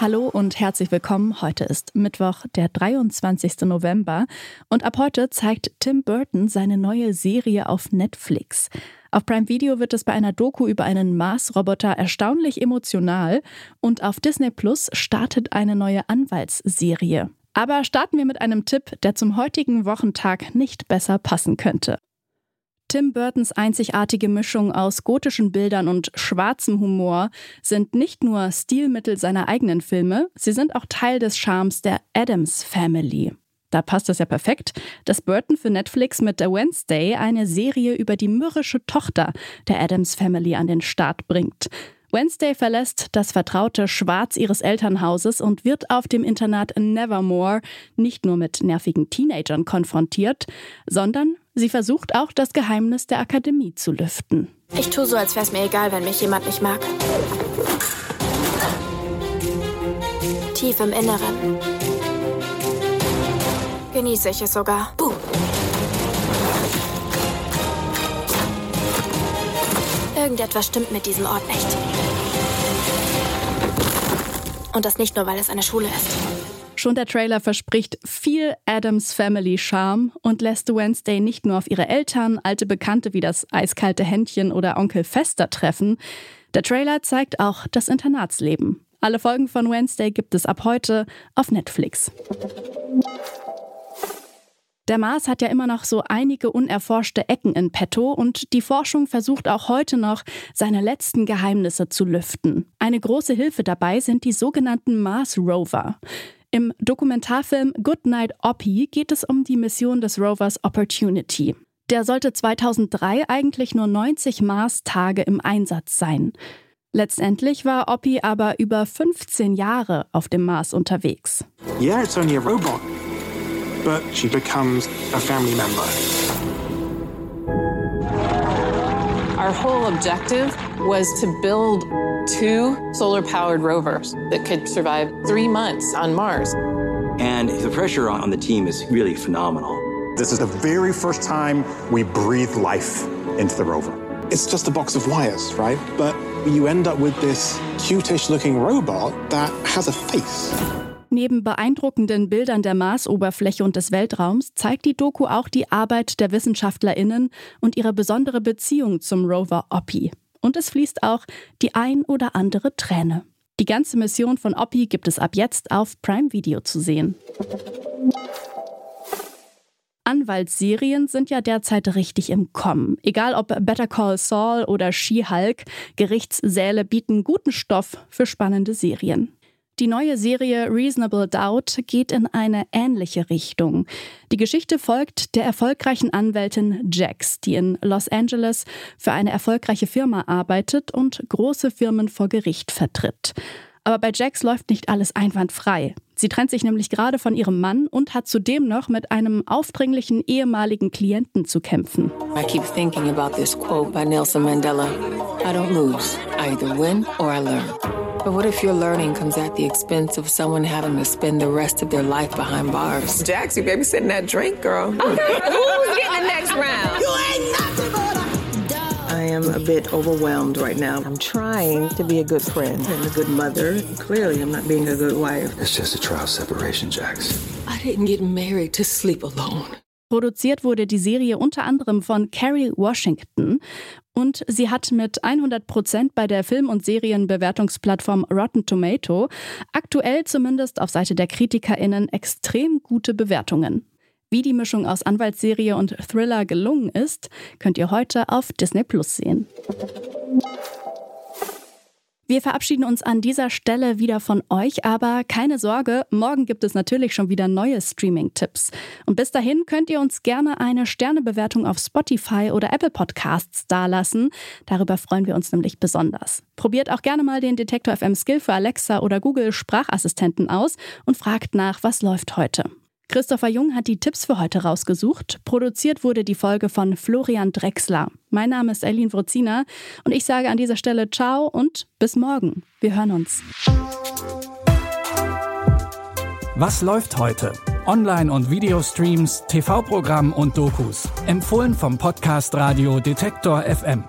Hallo und herzlich willkommen. Heute ist Mittwoch, der 23. November und ab heute zeigt Tim Burton seine neue Serie auf Netflix. Auf Prime Video wird es bei einer Doku über einen Mars-Roboter erstaunlich emotional und auf Disney Plus startet eine neue Anwaltsserie. Aber starten wir mit einem Tipp, der zum heutigen Wochentag nicht besser passen könnte. Tim Burtons einzigartige Mischung aus gotischen Bildern und schwarzem Humor sind nicht nur Stilmittel seiner eigenen Filme, sie sind auch Teil des Charmes der Adams Family. Da passt es ja perfekt, dass Burton für Netflix mit The Wednesday eine Serie über die mürrische Tochter der Adams Family an den Start bringt. Wednesday verlässt das vertraute Schwarz ihres Elternhauses und wird auf dem Internat Nevermore nicht nur mit nervigen Teenagern konfrontiert, sondern sie versucht auch das Geheimnis der Akademie zu lüften. Ich tue so, als wäre es mir egal, wenn mich jemand nicht mag. Tief im Inneren genieße ich es sogar. Buh. Irgendetwas stimmt mit diesem Ort nicht. Und das nicht nur, weil es eine Schule ist. Schon der Trailer verspricht viel Adams Family Charme und lässt Wednesday nicht nur auf ihre Eltern, alte Bekannte wie das eiskalte Händchen oder Onkel Fester treffen. Der Trailer zeigt auch das Internatsleben. Alle Folgen von Wednesday gibt es ab heute auf Netflix. Der Mars hat ja immer noch so einige unerforschte Ecken in petto und die Forschung versucht auch heute noch, seine letzten Geheimnisse zu lüften. Eine große Hilfe dabei sind die sogenannten Mars Rover. Im Dokumentarfilm Goodnight Oppie geht es um die Mission des Rovers Opportunity. Der sollte 2003 eigentlich nur 90 Mars-Tage im Einsatz sein. Letztendlich war Oppie aber über 15 Jahre auf dem Mars unterwegs. Yeah, it's only a robot but she becomes a family member. Our whole objective was to build two solar powered rovers that could survive three months on Mars. And the pressure on the team is really phenomenal. This is the very first time we breathe life into the rover. It's just a box of wires, right? But you end up with this cutish looking robot that has a face. Neben beeindruckenden Bildern der Marsoberfläche und des Weltraums zeigt die Doku auch die Arbeit der WissenschaftlerInnen und ihre besondere Beziehung zum Rover Oppi. Und es fließt auch die ein oder andere Träne. Die ganze Mission von Oppi gibt es ab jetzt auf Prime Video zu sehen. Anwaltsserien sind ja derzeit richtig im Kommen. Egal ob Better Call Saul oder She-Hulk, Gerichtssäle bieten guten Stoff für spannende Serien. Die neue Serie Reasonable Doubt geht in eine ähnliche Richtung. Die Geschichte folgt der erfolgreichen Anwältin Jax, die in Los Angeles für eine erfolgreiche Firma arbeitet und große Firmen vor Gericht vertritt. Aber bei Jax läuft nicht alles einwandfrei. Sie trennt sich nämlich gerade von ihrem Mann und hat zudem noch mit einem aufdringlichen ehemaligen Klienten zu kämpfen. I keep thinking about this quote by Nelson Mandela. I don't lose. I either win or I learn. But what if your learning comes at the expense of someone having to spend the rest of their life behind bars? Jax, you babysitting that drink, girl. Okay, who's getting the next round? You ain't nothing but a I am a bit overwhelmed right now. I'm trying to be a good friend and a good mother. Clearly, I'm not being a good wife. It's just a trial separation, Jax. I didn't get married to sleep alone. Produziert wurde die Serie unter anderem von Carrie Washington und sie hat mit 100 Prozent bei der Film- und Serienbewertungsplattform Rotten Tomato aktuell zumindest auf Seite der KritikerInnen extrem gute Bewertungen. Wie die Mischung aus Anwaltsserie und Thriller gelungen ist, könnt ihr heute auf Disney Plus sehen. Wir verabschieden uns an dieser Stelle wieder von euch, aber keine Sorge, morgen gibt es natürlich schon wieder neue Streaming-Tipps. Und bis dahin könnt ihr uns gerne eine Sternebewertung auf Spotify oder Apple Podcasts dalassen. Darüber freuen wir uns nämlich besonders. Probiert auch gerne mal den Detektor FM Skill für Alexa oder Google Sprachassistenten aus und fragt nach, was läuft heute. Christopher Jung hat die Tipps für heute rausgesucht. Produziert wurde die Folge von Florian Drexler. Mein Name ist Eileen Wrozina und ich sage an dieser Stelle Ciao und bis morgen. Wir hören uns. Was läuft heute? Online- und Videostreams, TV-Programm und Dokus. Empfohlen vom Podcast Radio Detektor FM.